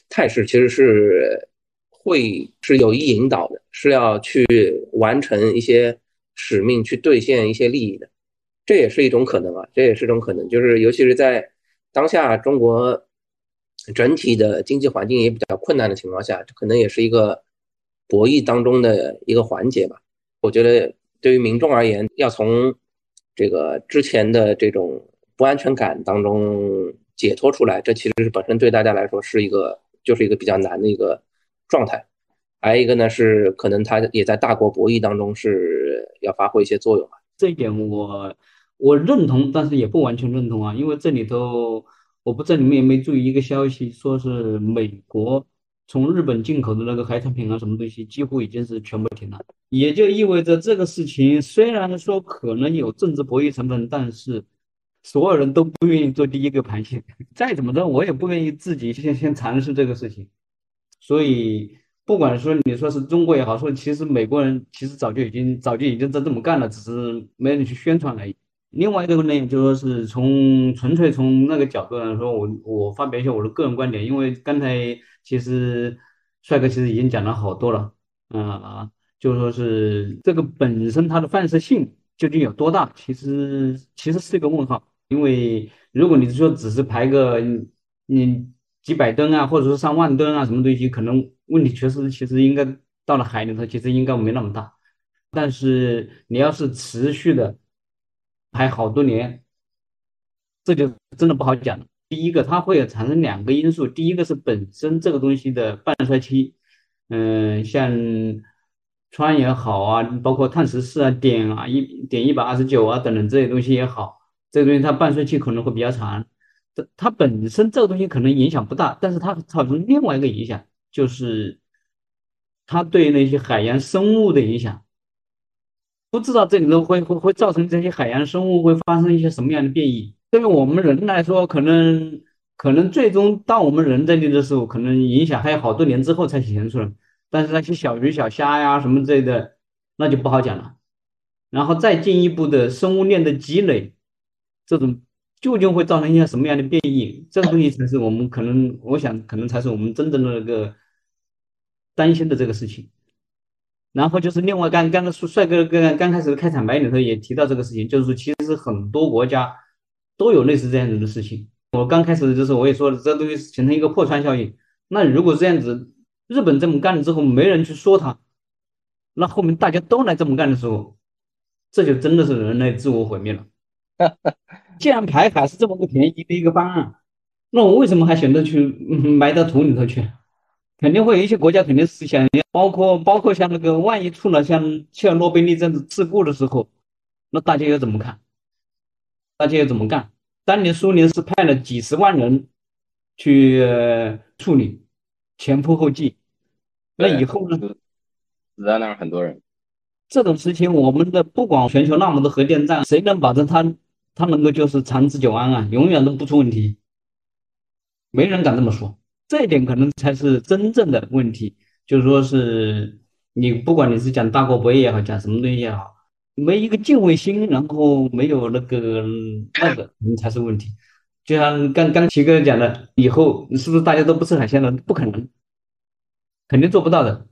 态势，其实是会是有意引导的，是要去完成一些使命，去兑现一些利益的。这也是一种可能啊，这也是一种可能，就是尤其是在当下中国整体的经济环境也比较困难的情况下，这可能也是一个。博弈当中的一个环节吧，我觉得对于民众而言，要从这个之前的这种不安全感当中解脱出来，这其实是本身对大家来说是一个就是一个比较难的一个状态。还有一个呢是可能他也在大国博弈当中是要发挥一些作用吧。这一点我我认同，但是也不完全认同啊，因为这里头我不知道你们有没有注意一个消息，说是美国。从日本进口的那个海产品啊，什么东西几乎已经是全部停了，也就意味着这个事情虽然说可能有政治博弈成分，但是所有人都不愿意做第一个盘线。再怎么着，我也不愿意自己先先尝试这个事情。所以，不管说你说是中国也好，说其实美国人其实早就已经早就已经在这么干了，只是没人去宣传而已。另外一个呢，就说是从纯粹从那个角度来说，我我发表一下我的个人观点，因为刚才。其实，帅哥其实已经讲了好多了，啊，就说是这个本身它的放射性究竟有多大，其实其实是一个问号。因为如果你说只是排个你几百吨啊，或者说上万吨啊，什么东西，可能问题确实其实应该到了海里头，其实应该没那么大。但是你要是持续的排好多年，这就真的不好讲。第一个，它会产生两个因素。第一个是本身这个东西的半衰期，嗯，像氚也好啊，包括碳十四啊、碘啊、一碘一百二十九啊等等这些东西也好，这个东西它半衰期可能会比较长。它它本身这个东西可能影响不大，但是它造成另外一个影响，就是它对那些海洋生物的影响。不知道这里头会会会造成这些海洋生物会发生一些什么样的变异。对于我们人来说，可能可能最终到我们人这里的时候，可能影响还有好多年之后才显现出来。但是那些小鱼小虾呀什么之类的，那就不好讲了。然后再进一步的生物链的积累，这种究竟会造成一些什么样的变异？这个东西才是我们可能，我想可能才是我们真正的那个担心的这个事情。然后就是另外，刚刚刚帅哥刚刚开始开场白里头也提到这个事情，就是说其实很多国家。都有类似这样子的事情。我刚开始就是我也说了，这东西形成一个破窗效应。那如果这样子，日本这么干了之后，没人去说他，那后面大家都来这么干的时候，这就真的是人类自我毁灭了。既然排海是这么个便宜的一个方案，那我为什么还选择去埋到土里头去？肯定会有一些国家肯定是想，包括包括像那个万一出了像切尔诺贝利这样子事故的时候，那大家又怎么看？大家要怎么干？当年苏联是派了几十万人去处理，前仆后继。那以后呢？死在那儿很多人。这种事情，我们的不管全球那么多核电站，谁能保证它它能够就是长治久安啊，永远都不出问题？没人敢这么说。这一点可能才是真正的问题，就是说是你不管你是讲大国博弈也好，讲什么东西也好，没一个敬畏心，然后没有那个那个，可能才是问题。就像刚刚齐哥讲的，以后是不是大家都不吃海鲜了？不可能，肯定做不到的。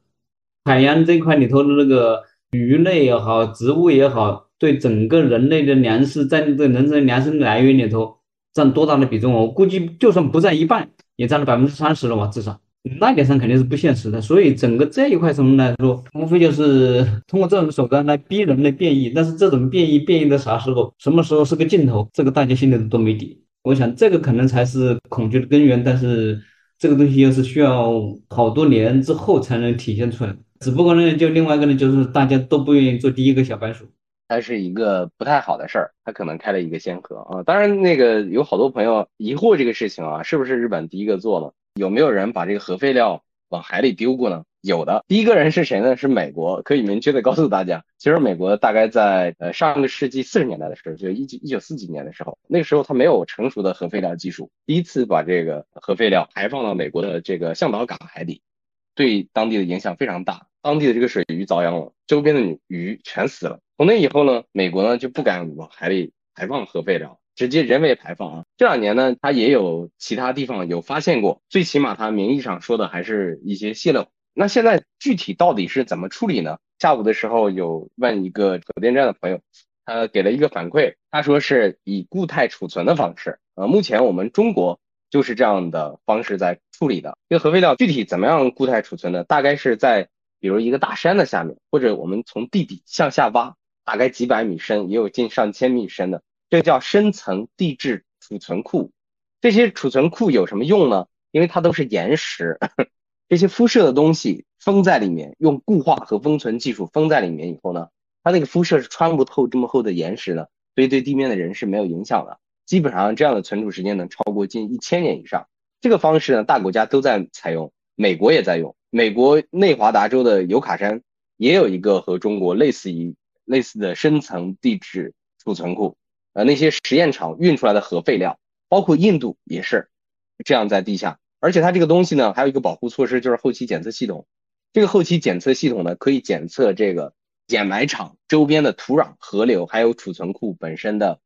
海洋这块里头的那个鱼类也好，植物也好，对整个人类的粮食，在这人类粮食来源里头占多大的比重？我估计就算不占一半。也占了百分之三十了嘛，至少那点上肯定是不现实的。所以整个这一块什么来说，无非就是通过这种手段来逼人类变异。但是这种变异变异到啥时候，什么时候是个尽头，这个大家心里都没底。我想这个可能才是恐惧的根源。但是这个东西又是需要好多年之后才能体现出来。只不过呢，就另外一个呢，就是大家都不愿意做第一个小白鼠。它是一个不太好的事儿，它可能开了一个先河啊。当然，那个有好多朋友疑惑这个事情啊，是不是日本第一个做呢？有没有人把这个核废料往海里丢过呢？有的，第一个人是谁呢？是美国。可以明确的告诉大家，其实美国大概在呃上个世纪四十年代的时候，就一九一九四几年的时候，那个时候它没有成熟的核废料技术，第一次把这个核废料排放到美国的这个向导港海底，对当地的影响非常大，当地的这个水鱼遭殃了，周边的鱼全死了。从那以后呢，美国呢就不敢往海里排放核废料，直接人为排放啊。这两年呢，它也有其他地方有发现过，最起码它名义上说的还是一些泄漏。那现在具体到底是怎么处理呢？下午的时候有问一个核电站的朋友，他给了一个反馈，他说是以固态储存的方式。呃，目前我们中国就是这样的方式在处理的。这个核废料具体怎么样固态储存呢？大概是在比如一个大山的下面，或者我们从地底向下挖。大概几百米深，也有近上千米深的，这叫深层地质储存库。这些储存库有什么用呢？因为它都是岩石，这些辐射的东西封在里面，用固化和封存技术封在里面以后呢，它那个辐射是穿不透这么厚的岩石的，所以对地面的人是没有影响的。基本上这样的存储时间能超过近一千年以上。这个方式呢，大国家都在采用，美国也在用。美国内华达州的尤卡山也有一个和中国类似于。类似的深层地质储存库，呃，那些实验场运出来的核废料，包括印度也是这样在地下。而且它这个东西呢，还有一个保护措施，就是后期检测系统。这个后期检测系统呢，可以检测这个掩埋场周边的土壤、河流，还有储存库本身的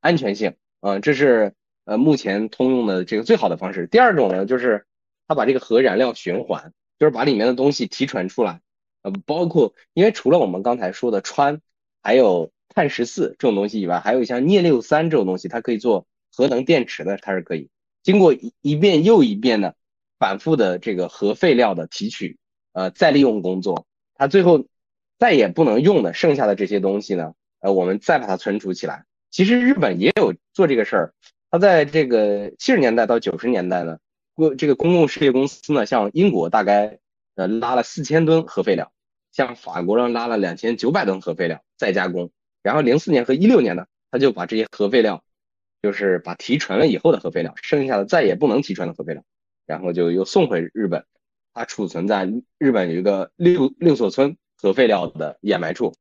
安全性。嗯，这是呃目前通用的这个最好的方式。第二种呢，就是它把这个核燃料循环，就是把里面的东西提纯出来。呃，包括因为除了我们刚才说的氚，还有碳十四这种东西以外，还有像镍六三这种东西，它可以做核能电池的，它是可以经过一一遍又一遍的反复的这个核废料的提取，呃，再利用工作，它最后再也不能用的剩下的这些东西呢，呃，我们再把它存储起来。其实日本也有做这个事儿，它在这个七十年代到九十年代呢，这个公共事业公司呢，像英国大概呃拉了四千吨核废料。像法国呢拉了两千九百吨核废料再加工，然后零四年和一六年呢，他就把这些核废料，就是把提纯了以后的核废料，剩下的再也不能提纯的核废料，然后就又送回日本，它储存在日本有一个六六所村核废料的掩埋处。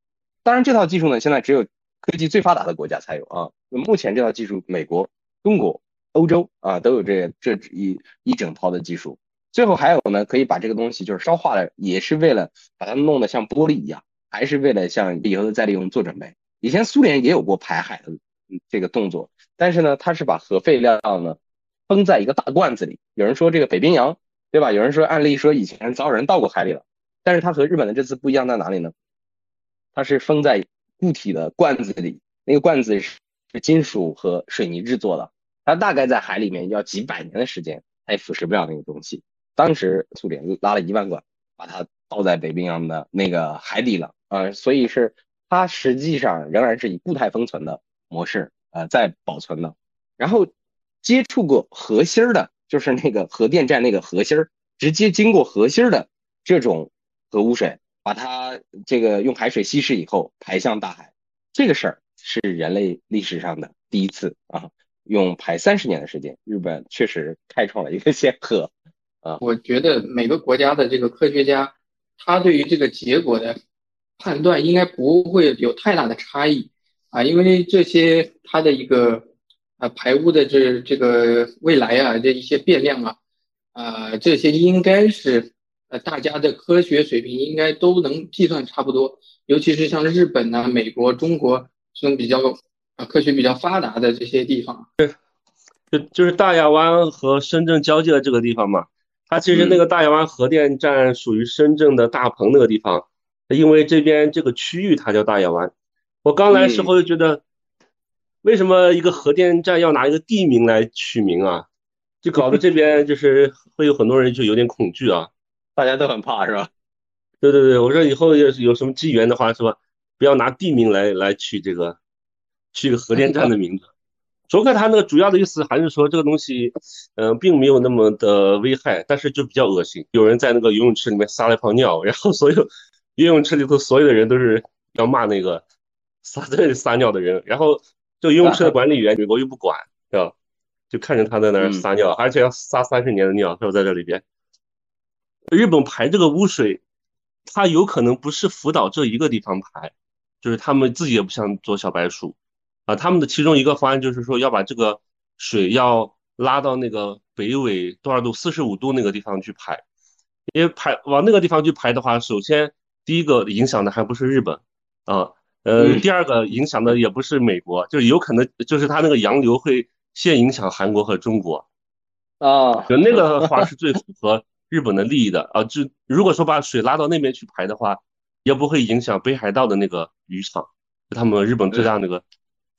当然，这套技术呢，现在只有科技最发达的国家才有啊。那目前这套技术，美国、中国、欧洲啊都有这这一一整套的技术。最后还有呢，可以把这个东西就是烧化了，也是为了把它弄得像玻璃一样，还是为了像以后的再利用做准备。以前苏联也有过排海的这个动作，但是呢，它是把核废料呢封在一个大罐子里。有人说这个北冰洋，对吧？有人说案例说以前早有人倒过海里了，但是它和日本的这次不一样在哪里呢？它是封在固体的罐子里，那个罐子是金属和水泥制作的，它大概在海里面要几百年的时间，它也腐蚀不了那个东西。当时苏联拉了一万个，把它倒在北冰洋的那个海底了啊，所以是它实际上仍然是以固态封存的模式呃在保存的。然后接触过核心的，就是那个核电站那个核心儿，直接经过核心的这种核污水，把它这个用海水稀释以后排向大海，这个事儿是人类历史上的第一次啊，用排三十年的时间，日本确实开创了一个先河。啊我觉得每个国家的这个科学家，他对于这个结果的判断应该不会有太大的差异啊，因为这些它的一个啊排污的这这个未来啊这一些变量啊啊这些应该是呃大家的科学水平应该都能计算差不多，尤其是像日本呐、美国、中国这种比较啊科学比较发达的这些地方。对就就是大亚湾和深圳交界的这个地方嘛，它其实那个大亚湾核电站属于深圳的大鹏那个地方，因为这边这个区域它叫大亚湾。我刚来时候就觉得，为什么一个核电站要拿一个地名来取名啊？就搞得这边 就是会有很多人就有点恐惧啊，大家都很怕是吧？对对对，我说以后要是有什么机缘的话，是吧？不要拿地名来来取这个，是一个核电站的名字。卓克他那个主要的意思还是说这个东西，嗯，并没有那么的危害，但是就比较恶心。有人在那个游泳池里面撒了一泡尿，然后所有游泳池里头所有的人都是要骂那个撒在这里撒尿的人，然后这游泳池的管理员美国又不管，是吧？就看着他在那儿撒尿，而且要撒三十年的尿，是吧？在这里边，日本排这个污水，它有可能不是福岛这一个地方排，就是他们自己也不想做小白鼠。啊，他们的其中一个方案就是说要把这个水要拉到那个北纬多少度，四十五度那个地方去排，因为排往那个地方去排的话，首先第一个影响的还不是日本啊，呃，第二个影响的也不是美国，就是有可能就是它那个洋流会先影响韩国和中国啊，就那个话是最符合日本的利益的啊，就如果说把水拉到那边去排的话，也不会影响北海道的那个渔场，他们日本最大那个。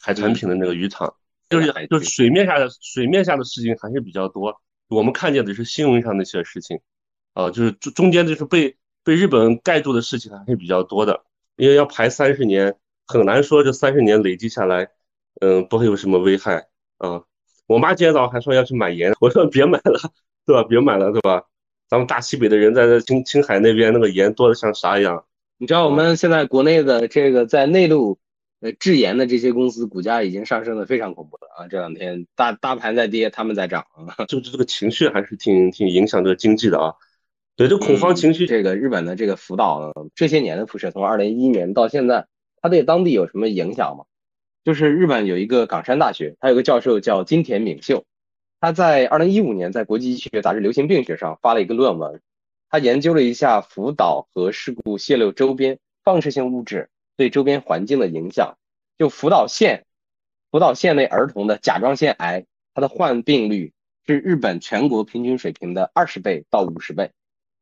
海产品的那个渔场，就是就是水面下的水面下的事情还是比较多，我们看见的是新闻上那些事情，啊，就是中中间就是被被日本盖住的事情还是比较多的，因为要排三十年，很难说这三十年累积下来，嗯，不会有什么危害啊。我妈今天早上还说要去买盐，我说别买了，对吧？别买了，对吧？咱们大西北的人在这青青海那边那个盐多的像啥一样，你知道我们现在国内的这个在内陆。呃，智研的这些公司股价已经上升的非常恐怖了啊！这两天大大盘在跌，他们在涨，就是这个情绪还是挺挺影响这个经济的啊。对，这恐慌情绪，这个日本的这个福岛这些年的辐射，从二零一一年到现在，它对当地有什么影响吗？就是日本有一个冈山大学，它有个教授叫金田敏秀，他在二零一五年在国际医学杂志《流行病学》上发了一个论文，他研究了一下福岛核事故泄漏周边放射性物质。对周边环境的影响，就福岛县，福岛县内儿童的甲状腺癌，它的患病率是日本全国平均水平的二十倍到五十倍。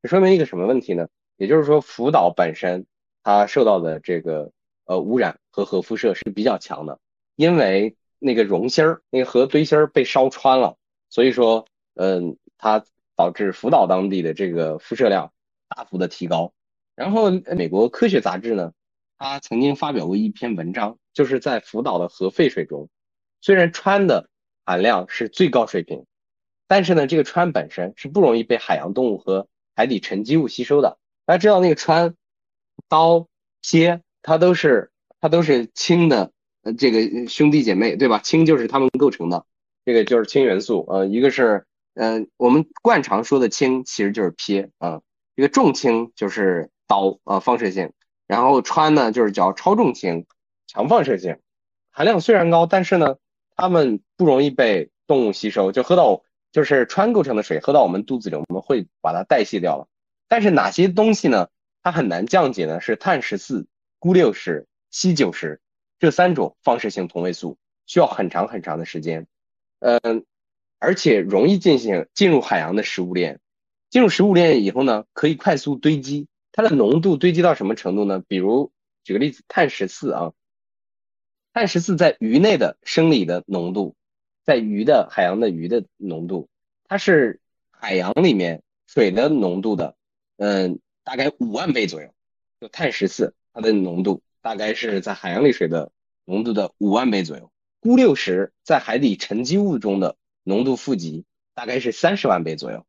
这说明一个什么问题呢？也就是说，福岛本身它受到的这个呃污染和核辐射是比较强的，因为那个熔芯儿，那个核堆芯儿被烧穿了，所以说，嗯，它导致福岛当地的这个辐射量大幅的提高。然后，美国科学杂志呢？他曾经发表过一篇文章，就是在福岛的核废水中，虽然氚的含量是最高水平，但是呢，这个氚本身是不容易被海洋动物和海底沉积物吸收的。大家知道那个氚、刀、钎，它都是它都是氢的，呃，这个兄弟姐妹，对吧？氢就是它们构成的，这个就是氢元素。呃，一个是，嗯，我们惯常说的氢其实就是钽啊，这个重氢就是氘啊，放射性。然后氚呢，就是叫超重氢，强放射性，含量虽然高，但是呢，它们不容易被动物吸收，就喝到就是氚构成的水，喝到我们肚子里，我们会把它代谢掉了。但是哪些东西呢，它很难降解呢？是碳十四、钴六十、硒九十这三种放射性同位素，需要很长很长的时间，嗯，而且容易进行进入海洋的食物链，进入食物链以后呢，可以快速堆积。它的浓度堆积到什么程度呢？比如举个例子，碳十四啊，碳十四在鱼内的生理的浓度，在鱼的海洋的鱼的浓度，它是海洋里面水的浓度的，嗯，大概五万倍左右。就碳十四，它的浓度大概是在海洋里水的浓度的五万倍左右。钴六十在海底沉积物中的浓度负极大概是三十万倍左右。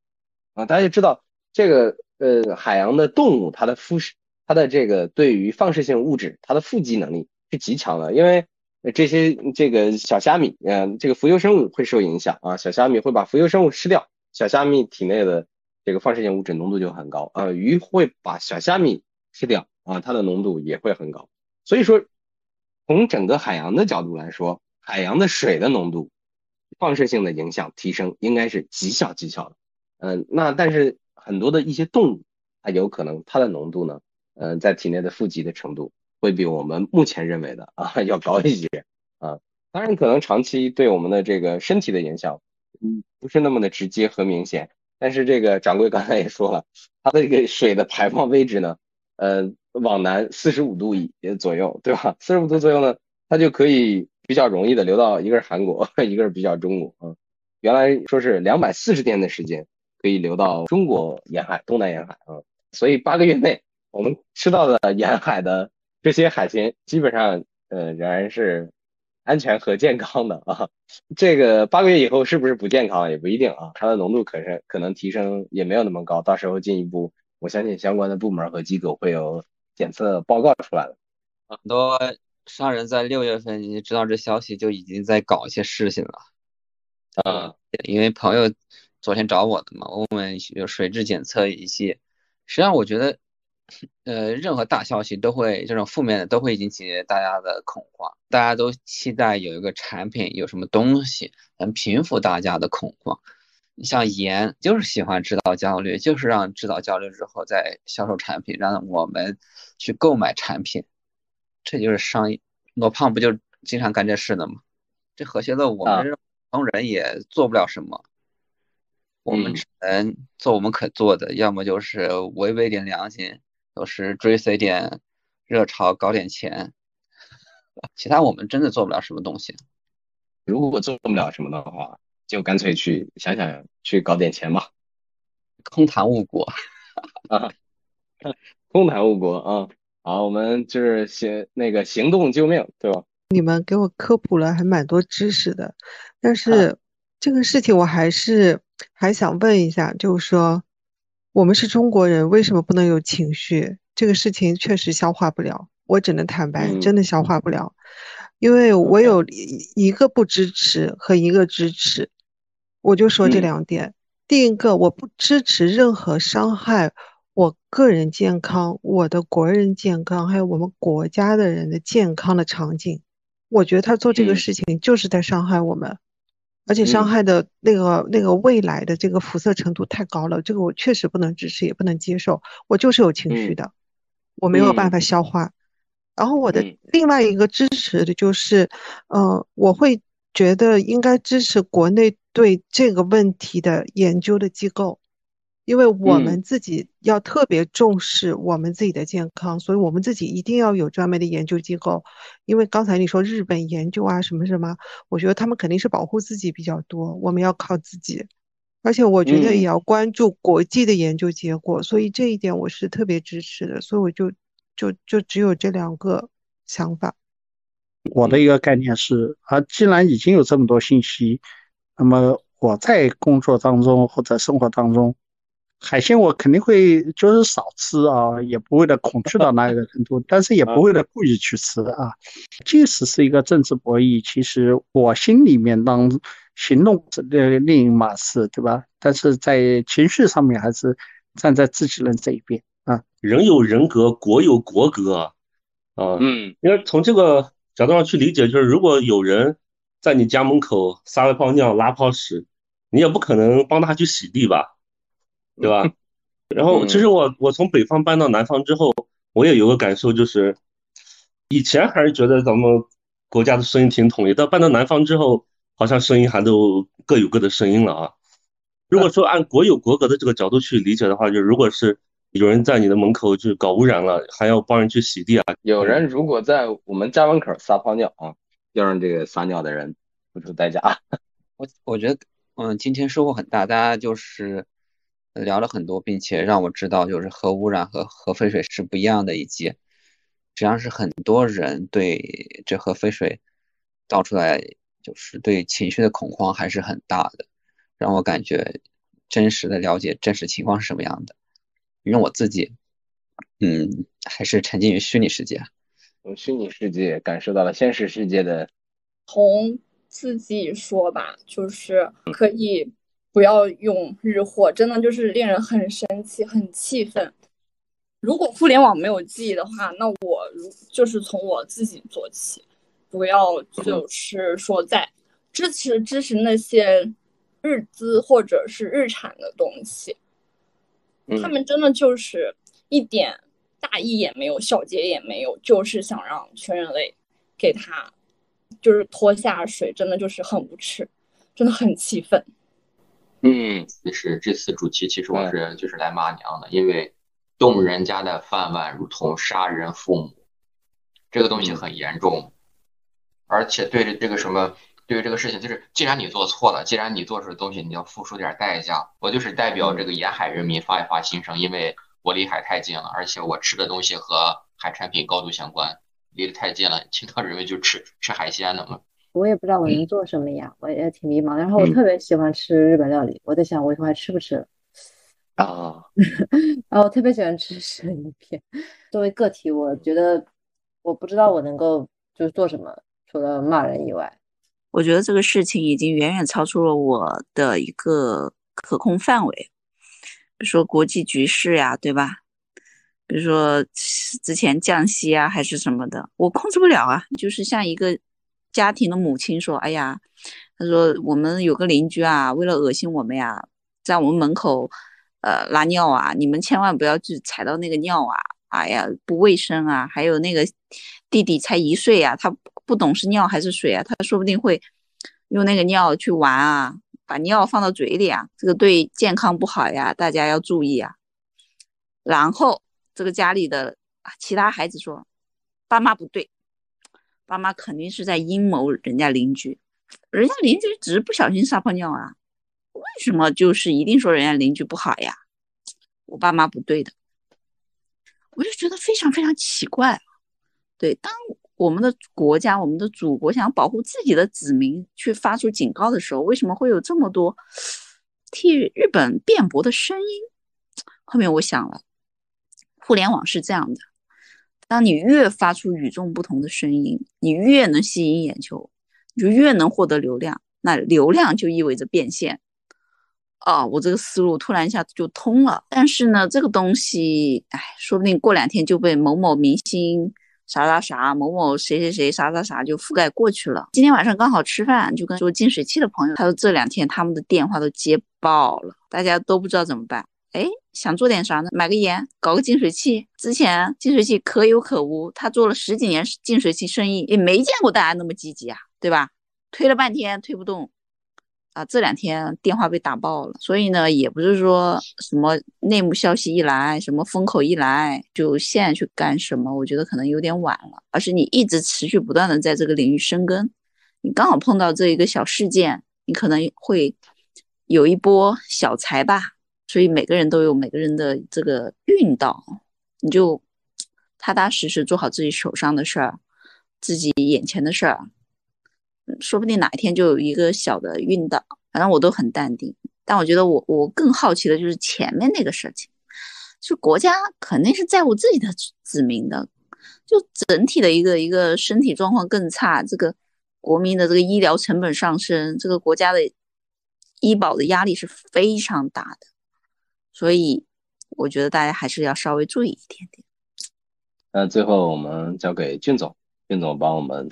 啊，大家就知道这个。呃，海洋的动物，它的辐射，它的这个对于放射性物质，它的富集能力是极强的。因为这些这个小虾米，嗯，这个浮游生物会受影响啊，小虾米会把浮游生物吃掉，小虾米体内的这个放射性物质浓度就很高啊。鱼会把小虾米吃掉啊，它的浓度也会很高。所以说，从整个海洋的角度来说，海洋的水的浓度放射性的影响提升应该是极小极小的。嗯，那但是很多的一些动物，它有可能它的浓度呢，嗯，在体内的富集的程度会比我们目前认为的啊要高一些啊。当然，可能长期对我们的这个身体的影响，嗯，不是那么的直接和明显。但是这个掌柜刚才也说了，它的这个水的排放位置呢，呃，往南四十五度以左右，对吧？四十五度左右呢，它就可以比较容易的流到一个是韩国，一个是比较中国啊。原来说是两百四十天的时间可以流到中国沿海、东南沿海啊，所以八个月内我们吃到的沿海的这些海鲜，基本上呃仍然是。安全和健康的啊，这个八个月以后是不是不健康也不一定啊，它的浓度可是可能提升也没有那么高，到时候进一步，我相信相关的部门和机构会有检测报告出来的。很多商人在六月份你知道这消息就已经在搞一些事情了。啊，因为朋友昨天找我的嘛，问问有水质检测仪器，实际上我觉得。呃，任何大消息都会这种负面的都会引起大家的恐慌，大家都期待有一个产品有什么东西能平复大家的恐慌。像盐就是喜欢制造焦虑，就是让制造焦虑之后再销售产品，让我们去购买产品，这就是商业。罗胖不就经常干这事的吗？这和谐的我们普通人也做不了什么，我们只能做我们可做的，要么就是违背点良心。都是追随点热潮，搞点钱，其他我们真的做不了什么东西。如果做不了什么的话，就干脆去想想去搞点钱吧。空谈误国 啊，空谈误国啊！好，我们就是行那个行动救命，对吧？你们给我科普了还蛮多知识的，但是这个事情我还是还想问一下，就是说。我们是中国人，为什么不能有情绪？这个事情确实消化不了，我只能坦白，真的消化不了，因为我有一个不支持和一个支持，我就说这两点。第一个，我不支持任何伤害我个人健康、我的国人健康，还有我们国家的人的健康的场景。我觉得他做这个事情就是在伤害我们。而且伤害的那个那个未来的这个辐射程度太高了，这个我确实不能支持，也不能接受。我就是有情绪的，我没有办法消化。然后我的另外一个支持的就是，呃，我会觉得应该支持国内对这个问题的研究的机构。因为我们自己要特别重视我们自己的健康，所以我们自己一定要有专门的研究机构。因为刚才你说日本研究啊什么什么，我觉得他们肯定是保护自己比较多，我们要靠自己。而且我觉得也要关注国际的研究结果，所以这一点我是特别支持的。所以我就就就只有这两个想法。我的一个概念是，啊，既然已经有这么多信息，那么我在工作当中或者生活当中。海鲜我肯定会就是少吃啊，也不会的恐惧到那个程度，但是也不会的故意去吃啊。即使是一个政治博弈，其实我心里面当行动是另一码事，对吧？但是在情绪上面还是站在自己人这一边啊。人有人格，国有国格啊。嗯，因为从这个角度上去理解，就是如果有人在你家门口撒了泡尿、拉泡屎，你也不可能帮他去洗地吧？对吧？然后其实我我从北方搬到南方之后，我也有个感受，就是以前还是觉得咱们国家的声音挺统一，但搬到南方之后，好像声音还都各有各的声音了啊。如果说按国有国格的这个角度去理解的话，就如果是有人在你的门口就搞污染了，还要帮人去洗地啊。有人如果在我们家门口撒泡尿啊，要让这个撒尿的人付出代价。我我觉得嗯，今天收获很大，大家就是。聊了很多，并且让我知道，就是核污染和核废水是不一样的，以及实际上是很多人对这核废水倒出来，就是对情绪的恐慌还是很大的，让我感觉真实的了解真实情况是什么样的。因为我自己，嗯，还是沉浸于虚拟世界，从虚拟世界感受到了现实世界的。从自己说吧，就是可以。不要用日货，真的就是令人很生气、很气愤。如果互联网没有记忆的话，那我如就是从我自己做起，不要就是说在支持支持那些日资或者是日产的东西，他们真的就是一点大义也没有，小节也没有，就是想让全人类给他就是拖下水，真的就是很无耻，真的很气愤。嗯，就是这次主题，其实我是就是来骂娘的，因为动人家的饭碗如同杀人父母，这个东西很严重，而且对着这个什么，对于这个事情，就是既然你做错了，既然你做出的东西，你要付出点代价。我就是代表这个沿海人民发一发心声，因为我离海太近了，而且我吃的东西和海产品高度相关，离得太近了，其他人民就吃吃海鲜的嘛。我也不知道我能做什么呀，我也挺迷茫。然后我特别喜欢吃日本料理，我在想我以后还吃不吃啊？然后我特别喜欢吃生鱼片。作为个体，我觉得我不知道我能够就是做什么，除了骂人以外。我觉得这个事情已经远远超出了我的一个可控范围，比如说国际局势呀，对吧？比如说之前降息啊，还是什么的，我控制不了啊。就是像一个。家庭的母亲说：“哎呀，他说我们有个邻居啊，为了恶心我们呀，在我们门口，呃，拉尿啊，你们千万不要去踩到那个尿啊，哎呀，不卫生啊。还有那个弟弟才一岁呀，他不懂是尿还是水啊，他说不定会用那个尿去玩啊，把尿放到嘴里啊，这个对健康不好呀，大家要注意啊。然后这个家里的其他孩子说，爸妈不对。”爸妈肯定是在阴谋人家邻居，人家邻居只是不小心撒泡尿啊，为什么就是一定说人家邻居不好呀？我爸妈不对的，我就觉得非常非常奇怪。对，当我们的国家、我们的祖国想保护自己的子民去发出警告的时候，为什么会有这么多替日本辩驳的声音？后面我想了，互联网是这样的。当你越发出与众不同的声音，你越能吸引眼球，你就越能获得流量。那流量就意味着变现。哦，我这个思路突然一下子就通了。但是呢，这个东西，哎，说不定过两天就被某某明星啥啥啥、某某谁谁谁啥啥啥就覆盖过去了。今天晚上刚好吃饭，就跟做净水器的朋友，他说这两天他们的电话都接爆了，大家都不知道怎么办。哎，想做点啥呢？买个盐，搞个净水器。之前净水器可有可无，他做了十几年净水器生意，也没见过大家那么积极啊，对吧？推了半天推不动，啊，这两天电话被打爆了。所以呢，也不是说什么内幕消息一来，什么风口一来，就现在去干什么，我觉得可能有点晚了。而是你一直持续不断的在这个领域深耕，你刚好碰到这一个小事件，你可能会有一波小财吧。所以每个人都有每个人的这个运道，你就踏踏实实做好自己手上的事儿，自己眼前的事儿，说不定哪一天就有一个小的运道。反正我都很淡定，但我觉得我我更好奇的就是前面那个事情，就国家肯定是在乎自己的子民的，就整体的一个一个身体状况更差，这个国民的这个医疗成本上升，这个国家的医保的压力是非常大的。所以，我觉得大家还是要稍微注意一点点。那最后我们交给俊总，俊总帮我们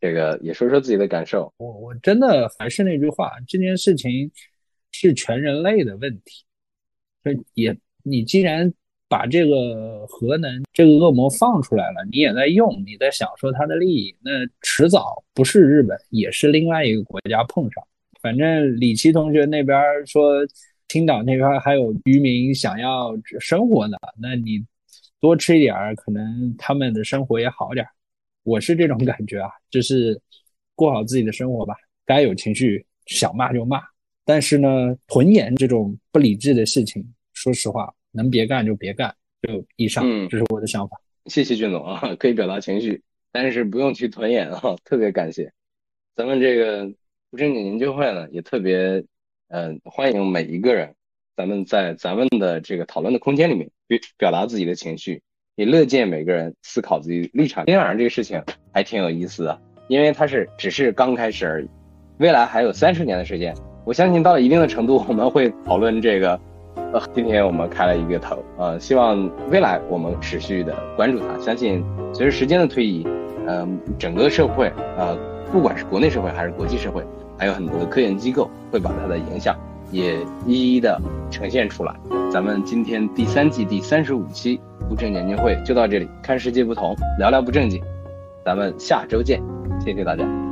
这个也说说自己的感受。我我真的还是那句话，这件事情是全人类的问题。就也，你既然把这个核能这个恶魔放出来了，你也在用，你在享受它的利益，那迟早不是日本，也是另外一个国家碰上。反正李琦同学那边说。青岛那边还有渔民想要生活呢，那你多吃一点儿，可能他们的生活也好点儿。我是这种感觉啊，就是过好自己的生活吧，该有情绪想骂就骂，但是呢，囤盐这种不理智的事情，说实话，能别干就别干。就以上，这是我的想法。谢谢俊总啊，可以表达情绪，但是不用去囤盐啊，特别感谢。咱们这个不正经研究会呢，也特别。嗯，欢迎每一个人，咱们在咱们的这个讨论的空间里面表表达自己的情绪，也乐见每个人思考自己立场。今天晚上这个事情还挺有意思的，因为它是只是刚开始而已，未来还有三十年的时间，我相信到了一定的程度，我们会讨论这个呃，今天我们开了一个头，呃，希望未来我们持续的关注它。相信随着时间的推移，嗯、整个社会，呃，不管是国内社会还是国际社会，还有很多的科研机构会把它的影响也一一的呈现出来。咱们今天第三季第三十五期不正经研究会就到这里，看世界不同，聊聊不正经，咱们下周见，谢谢大家。